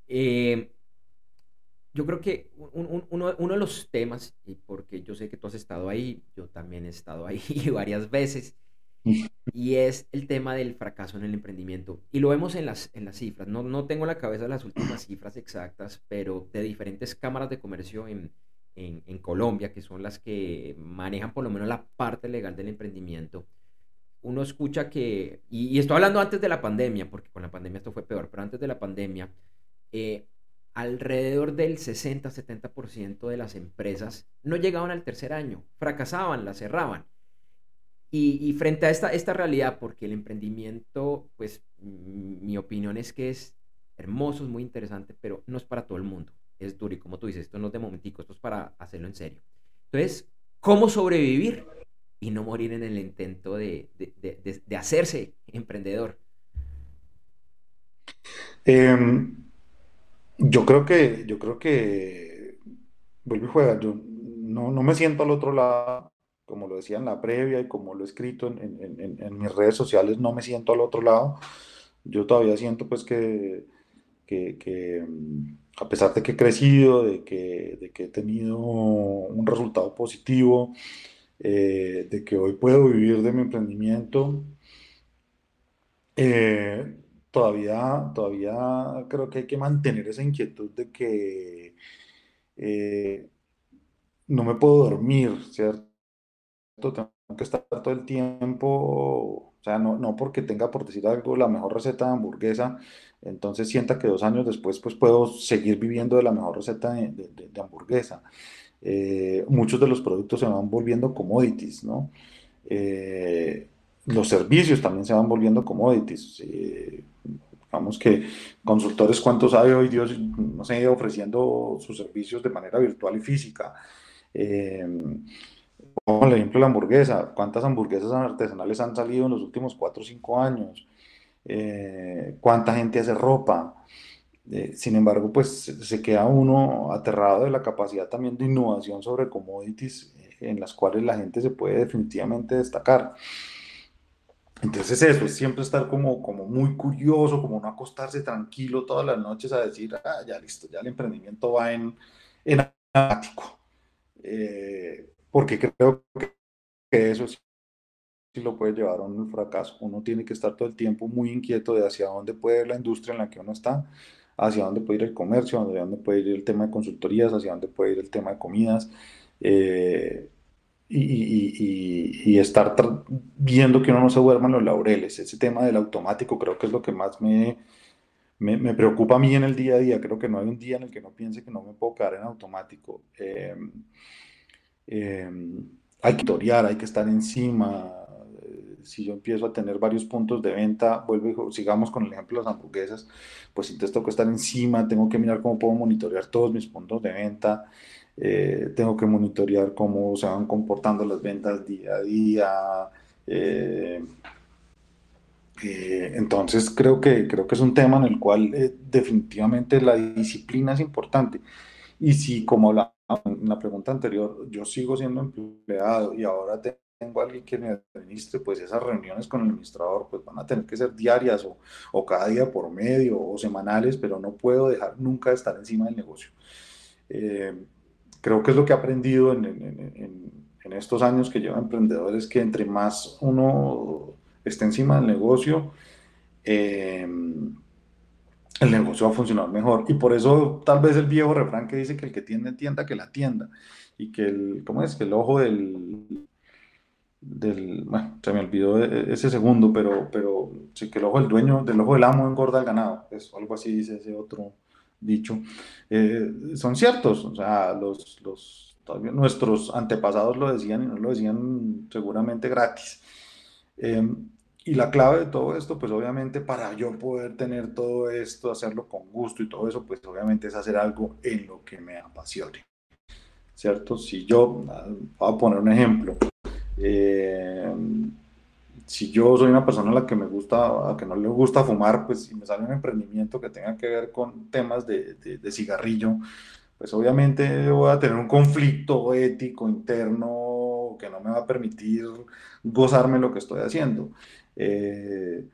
[SPEAKER 6] Eh, yo creo que uno, uno, de los temas, y porque yo sé que tú has estado ahí, yo también he estado ahí varias veces, y es el tema del fracaso en el emprendimiento. Y lo vemos en las, en las cifras. No, no tengo la cabeza las últimas cifras exactas, pero de diferentes cámaras de comercio en, en, en, Colombia, que son las que manejan por lo menos la parte legal del emprendimiento, uno escucha que, y, estoy hablando antes de la pandemia, porque con la pandemia esto fue peor, pero antes de la pandemia, eh, alrededor del 60-70% de las empresas no llegaban al tercer año, fracasaban, la cerraban. Y, frente a esta, esta realidad, porque el emprendimiento, pues mi opinión es que es hermoso, es muy interesante, pero no es para todo el mundo. Es duro y como tú dices, esto no es de momentico, esto es para hacerlo en serio. Entonces, ¿cómo sobrevivir y no morir en el intento de, de, hacerse emprendedor?
[SPEAKER 7] Em, yo creo que, yo creo que, vuelve y juega, yo no, no me siento al otro lado como lo decía en la previa y como lo he escrito en, mis redes sociales, no me siento al otro lado. Yo todavía siento pues que, que, mm, a pesar de que he crecido, de que, de que he tenido un resultado positivo, eh, de que hoy puedo vivir de mi emprendimiento, eh, todavía, todavía creo que hay que mantener esa inquietud de que eh, no me puedo dormir, ¿cierto? Tengo que estar todo el tiempo, o sea, no, no porque tenga, por decir algo, la mejor receta de hamburguesa, entonces sienta que dos años después pues puedo seguir viviendo de la mejor receta de, de, hamburguesa. Eh, muchos de los productos se van volviendo commodities, ¿no? Eh, los servicios también se van volviendo commodities. Eh, digamos que consultores, ¿cuántos hay hoy, Dios, no sé, ofreciendo sus servicios de manera virtual y física? Como el ejemplo de la hamburguesa, ¿cuántas hamburguesas artesanales han salido en los últimos 4 o 5 años? Eh, ¿Cuánta gente hace ropa? Eh, sin embargo, pues se queda uno aterrado de la capacidad también de innovación sobre commodities eh, en las cuales la gente se puede definitivamente destacar. Entonces eso, es siempre estar como, como muy curioso, como no acostarse tranquilo todas las noches a decir, ah, ya listo, ya el emprendimiento va en, en automático porque creo que eso sí, lo puede llevar a un fracaso. Uno tiene que estar todo el tiempo muy inquieto de hacia dónde puede ir la industria en la que uno está, hacia dónde puede ir el comercio, hacia dónde puede ir el tema de consultorías, hacia dónde puede ir el tema de comidas. Eh, y, estar viendo que uno no se duerma en los laureles. Ese tema del automático creo que es lo que más me, me, preocupa a mí en el día a día. Creo que no hay un día en el que no piense que no me puedo quedar en automático. Eh, eh, hay que torear, hay que estar encima. Si yo empiezo a tener varios puntos de venta, vuelvo y sigamos con el ejemplo de las hamburguesas, pues entonces tengo que estar encima, tengo que mirar cómo puedo monitorear todos mis puntos de venta. Eh, tengo que monitorear cómo se van comportando las ventas día a día. Eh, eh, entonces creo que, creo que es un tema en el cual definitivamente la disciplina es importante. Y si, como la, en la pregunta anterior, yo sigo siendo empleado y ahora tengo a alguien que me administre, pues esas reuniones con el administrador pues van a tener que ser diarias o, o cada día por medio o semanales, pero no puedo dejar nunca de estar encima del negocio. Creo que es lo que he aprendido en, en, en, estos años que lleva emprendedores, que entre más uno esté encima del negocio, eh, el negocio va a funcionar mejor. Y por eso tal vez el viejo refrán que dice que el que tiende tienda, que la tienda. Y que el, ¿cómo es? Que el ojo del, del, bueno, se me olvidó ese segundo, pero, pero sí que el ojo del dueño, del ojo del amo engorda el ganado. Es algo así dice ese otro, dicho, eh, son ciertos. O sea, los, los, nuestros antepasados lo decían y no lo decían seguramente gratis. Em, y la clave de todo esto, pues obviamente para yo poder tener todo esto, hacerlo con gusto y todo eso, pues obviamente es hacer algo en lo que me apasione. ¿Cierto? Si yo, ah, voy a poner un ejemplo, eh, si yo soy una persona a la que me gusta, a que no le gusta fumar, pues si me sale un emprendimiento que tenga que ver con temas de, de, cigarrillo, pues obviamente voy a tener un conflicto ético interno que no me va a permitir gozarme lo que estoy haciendo. Eh,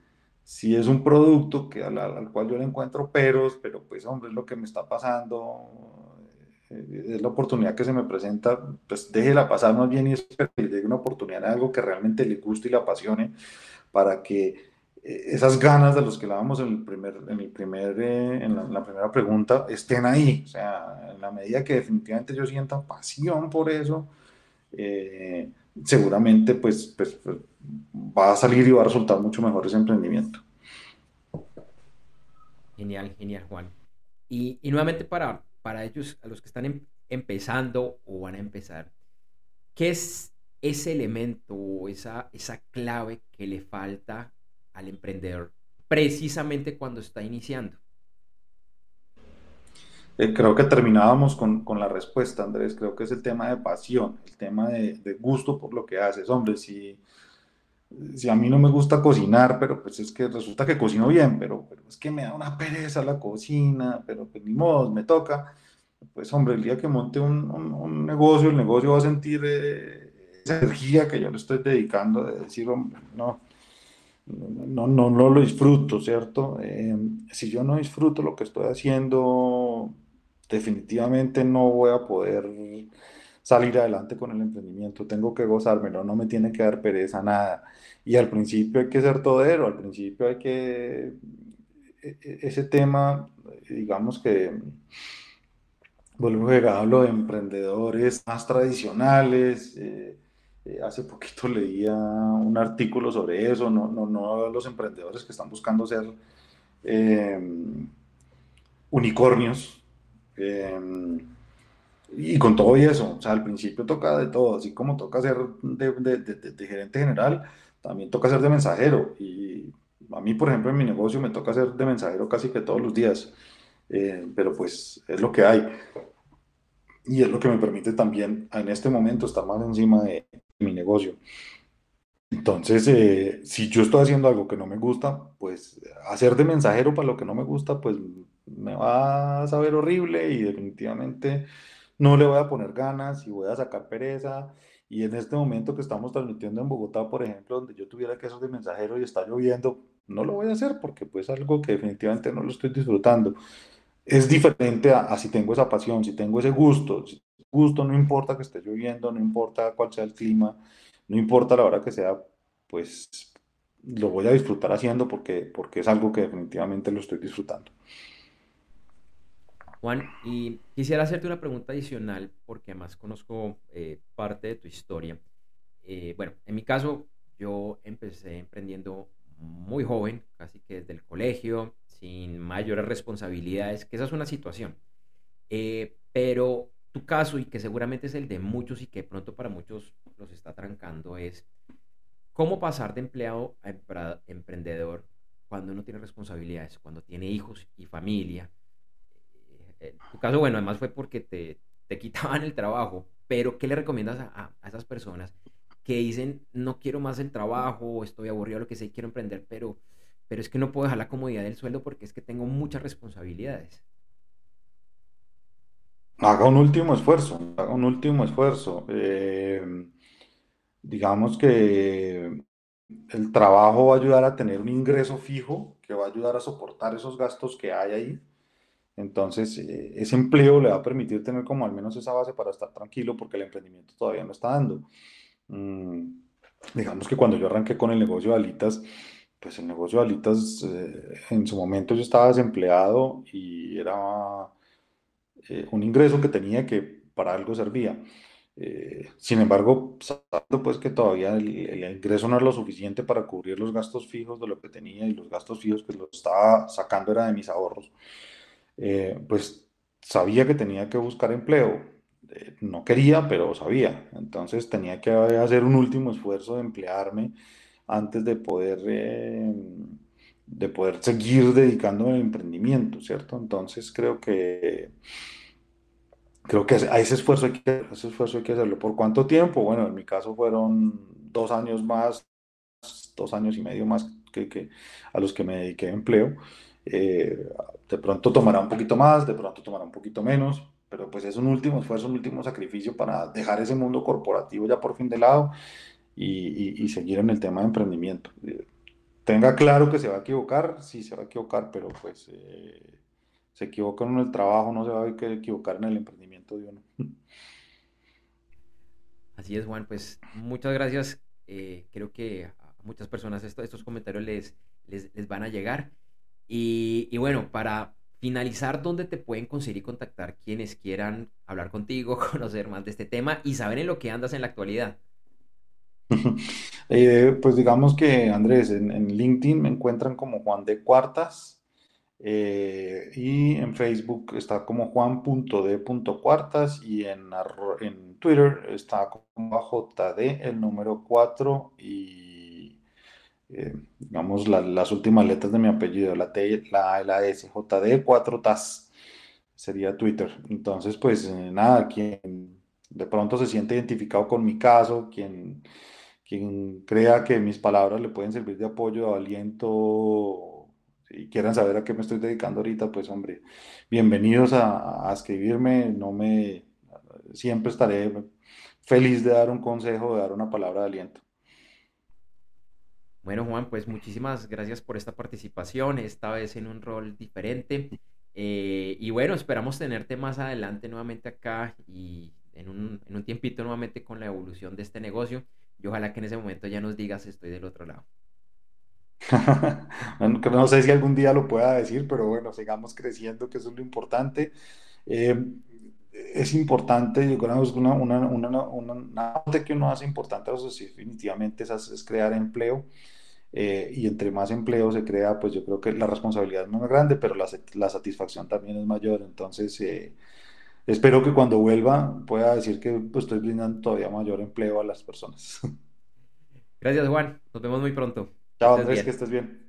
[SPEAKER 7] si es un producto que, al, al, cual yo le encuentro peros, pero pues hombre, es lo que me está pasando, eh, es la oportunidad que se me presenta, pues déjela pasar más bien y espero que le llegue una oportunidad en algo que realmente le guste y le apasione para que eh, esas ganas de los que hablábamos en, el primer, en, el primer, eh, en, la, primera pregunta estén ahí. O sea, en la medida que definitivamente yo sienta pasión por eso, seguramente pues, pues, pues, va a salir y va a resultar mucho mejor ese emprendimiento.
[SPEAKER 6] Genial, genial, Juan. Y, y nuevamente para, para ellos, a los que están em, empezando o van a empezar, ¿qué es ese elemento o esa, esa clave que le falta al emprendedor precisamente cuando está iniciando?
[SPEAKER 7] Eh, creo que terminábamos con, con, la respuesta, Andrés. Creo que es el tema de pasión, el tema de, de, gusto por lo que haces. Hombre, si, si a mí no me gusta cocinar, pero pues es que resulta que cocino bien, pero, pero es que me da una pereza la cocina, pero pues ni modo, me toca. Pues hombre, el día que monte un, un, negocio, el negocio va a sentir eh, esa energía que yo le estoy dedicando de decir, hombre, no, no, no, no lo disfruto, ¿cierto? Eh, si yo no disfruto lo que estoy haciendo, definitivamente no voy a poder salir adelante con el emprendimiento, tengo que gozármelo, no me tiene que dar pereza nada. Y al principio hay que ser todero, al principio hay que, e, e, ese tema, digamos que, vuelvo a hablo de emprendedores más tradicionales. Eh, eh, hace poquito leía un artículo sobre eso, no, no, no los emprendedores que están buscando ser eh, unicornios. Y con todo y eso, o sea, al principio toca de todo, así como toca ser de, de, de, gerente general, también toca ser de mensajero. Y a mí, por ejemplo, en mi negocio me toca ser de mensajero casi que todos los días, eh, pero pues es lo que hay. Y es lo que me permite también en este momento estar más encima de mi negocio. Entonces, eh, si yo estoy haciendo algo que no me gusta, pues hacer de mensajero para lo que no me gusta, pues me va a saber horrible y definitivamente no le voy a poner ganas y voy a sacar pereza. Y en este momento que estamos transmitiendo en Bogotá, por ejemplo, donde yo tuviera que hacer de mensajero y está lloviendo, no lo voy a hacer porque pues algo que definitivamente no lo estoy disfrutando. Es diferente a, si tengo esa pasión, si tengo ese gusto. Si gusto, no importa que esté lloviendo, no importa cuál sea el clima, no importa la hora que sea, pues lo voy a disfrutar haciendo porque, porque es algo que definitivamente lo estoy disfrutando.
[SPEAKER 6] Juan, y quisiera hacerte una pregunta adicional porque además conozco eh, parte de tu historia. Eh, bueno, en mi caso, yo empecé emprendiendo muy joven, casi que desde el colegio, sin mayores responsabilidades, que esa es una situación. Eh, pero tu caso, y que seguramente es el de muchos y que pronto para muchos los está trancando, es cómo pasar de empleado a emprendedor cuando uno tiene responsabilidades, cuando tiene hijos y familia. Eh, tu caso, bueno, además fue porque te, te quitaban el trabajo, pero ¿qué le recomiendas a, a, esas personas que dicen, no quiero más el trabajo, estoy aburrido, lo que sea, quiero emprender, pero, pero es que no puedo dejar la comodidad del sueldo porque es que tengo muchas responsabilidades?
[SPEAKER 7] Haga un último esfuerzo, haga un último esfuerzo. Eh, digamos que el trabajo va a ayudar a tener un ingreso fijo que va a ayudar a soportar esos gastos que hay ahí. Entonces, eh, ese empleo le va a permitir tener como al menos esa base para estar tranquilo porque el emprendimiento todavía no está dando. Mm, digamos que cuando yo arranqué con el negocio de alitas, pues el negocio de alitas eh, en su momento yo estaba desempleado y era eh, un ingreso que tenía que para algo servía. Eh, sin embargo, sabiendo pues que todavía el, ingreso no era lo suficiente para cubrir los gastos fijos de lo que tenía y los gastos fijos que lo estaba sacando era de mis ahorros, eh, pues sabía que tenía que buscar empleo. no quería, pero sabía. Entonces tenía que hacer un último esfuerzo de emplearme antes de poder, de poder seguir dedicándome al emprendimiento, ¿cierto? Entonces creo que creo que a ese esfuerzo, hay que, ese esfuerzo hay que hacerlo. ¿Por cuánto tiempo? Bueno, en mi caso fueron dos años más, dos años y medio más que, que a los que me dediqué a empleo. Eh, de pronto tomará un poquito más, de pronto tomará un poquito menos, pero pues es un último esfuerzo, un último sacrificio para dejar ese mundo corporativo ya por fin de lado y, y, seguir en el tema de emprendimiento. Eh, tenga claro que se va a equivocar, sí se va a equivocar, pero pues eh, se equivoca en el trabajo, no se va a equivocar en el emprendimiento de.
[SPEAKER 6] Así es, Juan, pues muchas gracias. Eh, creo que a muchas personas estos comentarios les, les, van a llegar. Y, bueno, para finalizar, ¿dónde te pueden conseguir y contactar quienes quieran hablar contigo, conocer más de este tema y saber en lo que andas en la actualidad?
[SPEAKER 7] Eh, pues digamos que, Andrés, en, LinkedIn me encuentran como Juan de Cuartas. Eh, y en Facebook está como juan.d.cuartas y en, en Twitter está como JD el número 4 y eh, digamos las últimas letras de mi apellido, la T, la A la S, JD 4 TAS sería Twitter. Entonces, pues eh, nada, quien de pronto se siente identificado con mi caso, quien, quien crea que mis palabras le pueden servir de apoyo, de aliento y quieran saber a qué me estoy dedicando ahorita, pues hombre, bienvenidos a, escribirme, no me, siempre estaré feliz de dar un consejo, de dar una palabra de aliento.
[SPEAKER 6] Bueno, Juan, pues muchísimas gracias por esta participación, esta vez en un rol diferente. Eh, y bueno, esperamos tenerte más adelante nuevamente acá y en un, en un tiempito nuevamente con la evolución de este negocio. Y ojalá que en ese momento ya nos digas estoy del otro lado.
[SPEAKER 7] no sé si algún día lo pueda decir, pero bueno, sigamos creciendo, que eso es lo importante. Eh, es importante, yo creo que una, una, una, una, que uno hace importante, eso sí, definitivamente es, es crear empleo. Eh, y entre más empleo se crea, pues yo creo que la responsabilidad es más grande, pero la, la satisfacción también es mayor. Entonces, eh, espero que cuando vuelva pueda decir que pues, estoy brindando todavía mayor empleo a las personas.
[SPEAKER 6] Gracias, Juan. Nos vemos muy pronto.
[SPEAKER 7] Chao Andrés, que estés bien.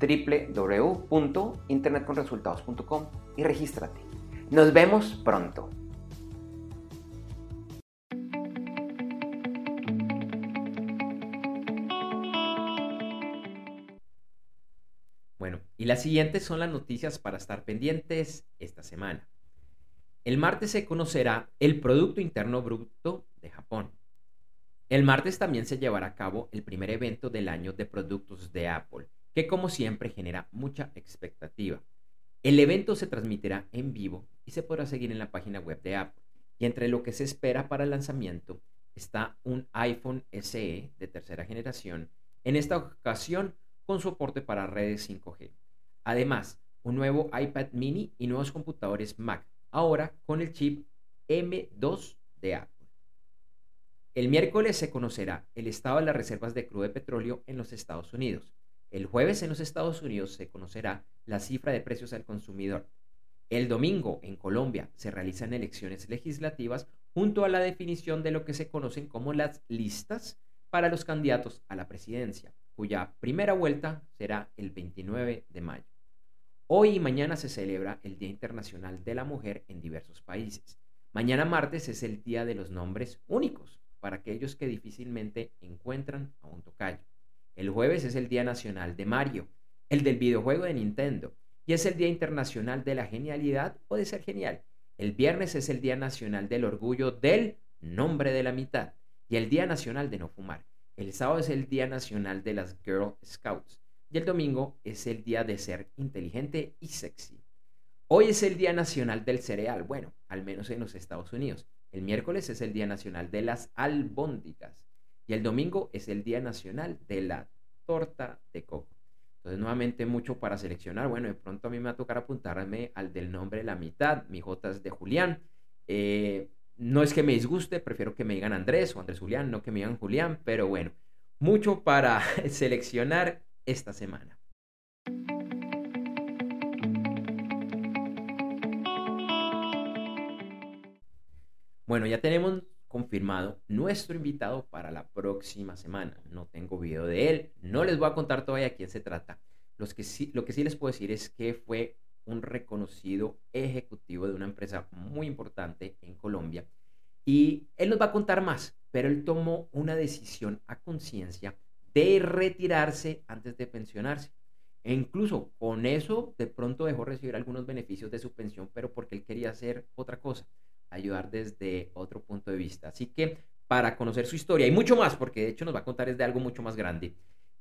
[SPEAKER 6] www.internetconresultados.com y regístrate. Nos vemos pronto. Bueno, y las siguientes son las noticias para estar pendientes esta semana. El martes se conocerá el Producto Interno Bruto de Japón. El martes también se llevará a cabo el primer evento del año de productos de Apple, que como siempre genera mucha expectativa. El evento se transmitirá en vivo y se podrá seguir en la página web de Apple. Y entre lo que se espera para el lanzamiento está un iPhone SE de tercera generación, en esta ocasión con soporte para redes 5G. Además, un nuevo iPad mini y nuevos computadores Mac, ahora con el chip M2 de Apple. El miércoles se conocerá el estado de las reservas de crudo de petróleo en los Estados Unidos. El jueves en los Estados Unidos se conocerá la cifra de precios al consumidor. El domingo en Colombia se realizan elecciones legislativas junto a la definición de lo que se conocen como las listas para los candidatos a la presidencia cuya primera vuelta será el 29 de mayo. Hoy y mañana se celebra el Día Internacional de la Mujer en diversos países. Mañana martes es el Día de los Nombres Únicos para aquellos que difícilmente encuentran a un tocayo. El jueves es el Día Nacional de Mario, el del videojuego de Nintendo, y es el Día Internacional de la Genialidad o de ser genial. El viernes es el Día Nacional del Orgullo del Nombre de la Mitad y el Día Nacional de No Fumar. El sábado es el Día Nacional de las Girl Scouts y el domingo es el Día de Ser Inteligente y Sexy. Hoy es el Día Nacional del Cereal, bueno, al menos en los Estados Unidos. El miércoles es el Día Nacional de las Albóndigas y el domingo es el Día Nacional de la Torta de Coco. Entonces, nuevamente, mucho para seleccionar. Bueno, de pronto a mí me va a tocar apuntarme al del nombre la mitad. Mi J es de Julián. Eh, no es que me disguste, prefiero que me digan Andrés o Andrés Julián, no que me digan Julián, pero bueno, mucho para seleccionar esta semana. Bueno, ya tenemos confirmado nuestro invitado para la próxima semana. No tengo video de él, no les voy a contar todavía quién se trata. Los que sí, lo que sí les puedo decir es que fue un reconocido ejecutivo de una empresa muy importante en Colombia. Y él nos va a contar más, pero él tomó una decisión a conciencia de retirarse antes de pensionarse. E incluso con eso de pronto dejó recibir algunos beneficios de su pensión, pero porque él quería hacer otra cosa, ayudar desde otro punto de vista. Así que para conocer su historia y mucho más, porque de hecho nos va a contar es de algo mucho más grande,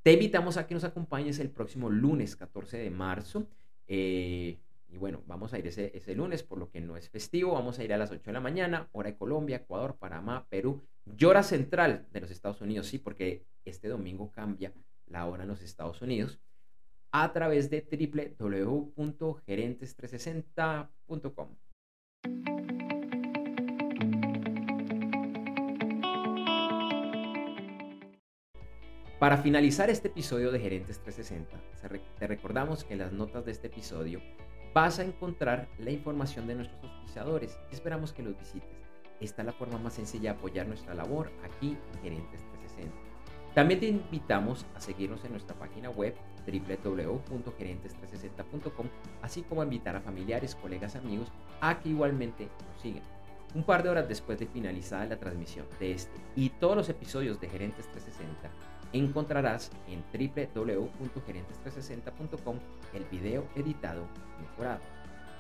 [SPEAKER 6] te invitamos a que nos acompañes el próximo lunes 14 de marzo. Eh, y bueno, vamos a ir ese, ese lunes, por lo que no es festivo. Vamos a ir a las 8 de la mañana, hora de Colombia, Ecuador, Panamá, Perú y hora central de los Estados Unidos. Sí, porque este domingo cambia la hora en los Estados Unidos a través de www.gerentes360.com. Para finalizar este episodio de Gerentes 360, te recordamos que en las notas de este episodio vas a encontrar la información de nuestros auspiciadores y esperamos que los visites. Esta es la forma más sencilla de apoyar nuestra labor aquí en Gerentes 360. También te invitamos a seguirnos en nuestra página web www.gerentes360.com, así como a invitar a familiares, colegas, amigos a que igualmente nos sigan. Un par de horas después de finalizada la transmisión de este y todos los episodios de Gerentes 360, encontrarás en www.gerentes360.com el video editado y mejorado.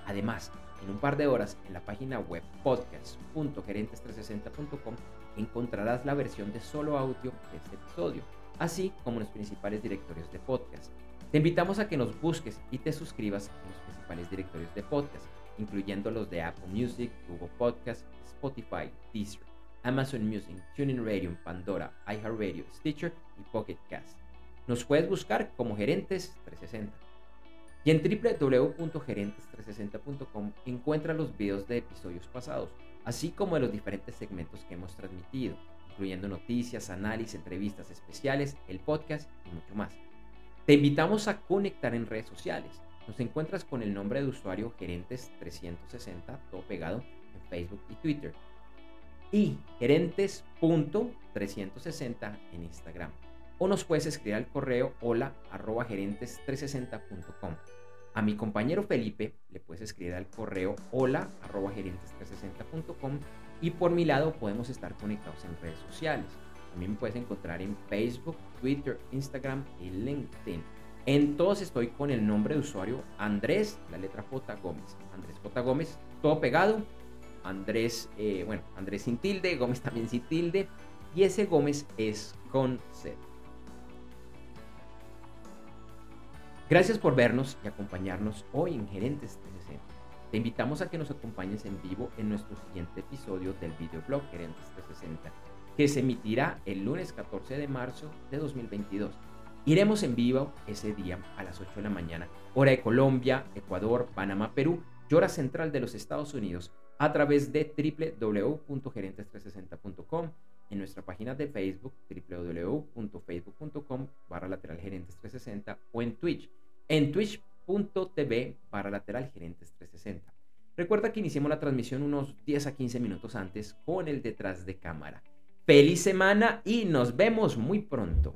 [SPEAKER 6] Además, en un par de horas en la página web podcast.gerentes360.com encontrarás la versión de solo audio de este episodio, así como los principales directorios de podcast. Te invitamos a que nos busques y te suscribas en los principales directorios de podcast, incluyendo los de Apple Music, Google Podcast, Spotify, Deezer, Amazon Music, TuneIn Radio, Pandora, iHeartRadio, Stitcher y Pocket Cast. Nos puedes buscar como Gerentes 360. Y en www.gerentes360.com encuentra los videos de episodios pasados, así como de los diferentes segmentos que hemos transmitido, incluyendo noticias, análisis, entrevistas especiales, el podcast y mucho más. Te invitamos a conectar en redes sociales. Nos encuentras con el nombre de usuario Gerentes360, todo pegado en Facebook y Twitter. Y gerentes.360 en Instagram. O nos puedes escribir al correo hola arroba gerentes360.com. A mi compañero Felipe le puedes escribir al correo hola arroba gerentes360.com y por mi lado podemos estar conectados en redes sociales. También me puedes encontrar en Facebook, Twitter, Instagram y LinkedIn. En todos estoy con el nombre de usuario Andrés, la letra J Gómez. Andrés J Gómez, todo pegado. Andrés, eh, bueno, Andrés sin tilde, Gómez también sin tilde. Y ese Gómez es con Z. Gracias por vernos y acompañarnos hoy en Gerentes 360. Te invitamos a que nos acompañes en vivo en nuestro siguiente episodio del videoblog Gerentes 360, que se emitirá el lunes 14 de marzo de 2022. Iremos en vivo ese día a las 8 de la mañana, hora de Colombia, Ecuador, Panamá, Perú y hora central de los Estados Unidos a través de www.gerentes360.com, en nuestra página de Facebook www.facebook.com barra lateral gerentes 360 o en Twitch en twitch.tv para lateral gerentes 360. Recuerda que iniciamos la transmisión unos 10 a 15 minutos antes con el detrás de cámara. Feliz semana y nos vemos muy pronto.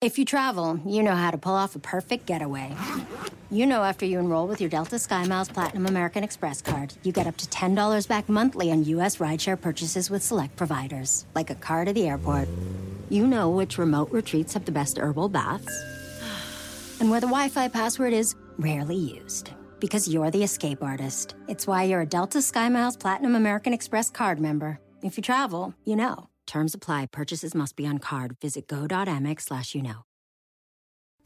[SPEAKER 1] If you travel, you know how to pull off a perfect getaway. You know after you enroll with your Delta SkyMiles Platinum American Express card, you get up to $10 back monthly on U.S. rideshare purchases with select providers, like a car to the airport. You know which remote retreats have the best herbal baths and where the Wi Fi password is rarely used. Because you're the escape artist. It's why you're a Delta SkyMiles Platinum American Express card member. If you travel, you know. Terms apply. Purchases must be on card. Visit go.amex slash you know.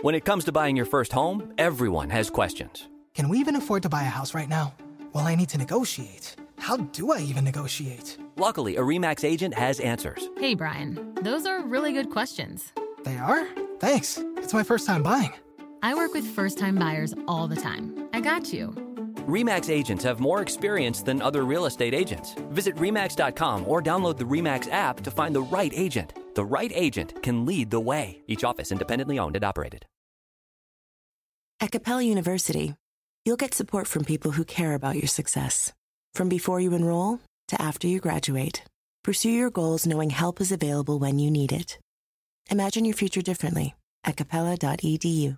[SPEAKER 2] When it comes to buying your first home, everyone has questions.
[SPEAKER 8] Can we even afford to buy a house right now? Well, I need to negotiate. How do I even negotiate?
[SPEAKER 2] Luckily, a REMAX agent has answers.
[SPEAKER 4] Hey, Brian, those are really good questions.
[SPEAKER 8] They are? Thanks. It's my first time buying.
[SPEAKER 4] I work with first time buyers all the time. I got you.
[SPEAKER 2] REMAX agents have more experience than other real estate agents. Visit REMAX.com or download the REMAX app to find the right agent. The right agent can lead the way. Each office independently owned and operated.
[SPEAKER 5] At Capella University, you'll get support from people who care about your success. From before you enroll to after you graduate, pursue your goals knowing help is available when you need it. Imagine your future differently at capella.edu.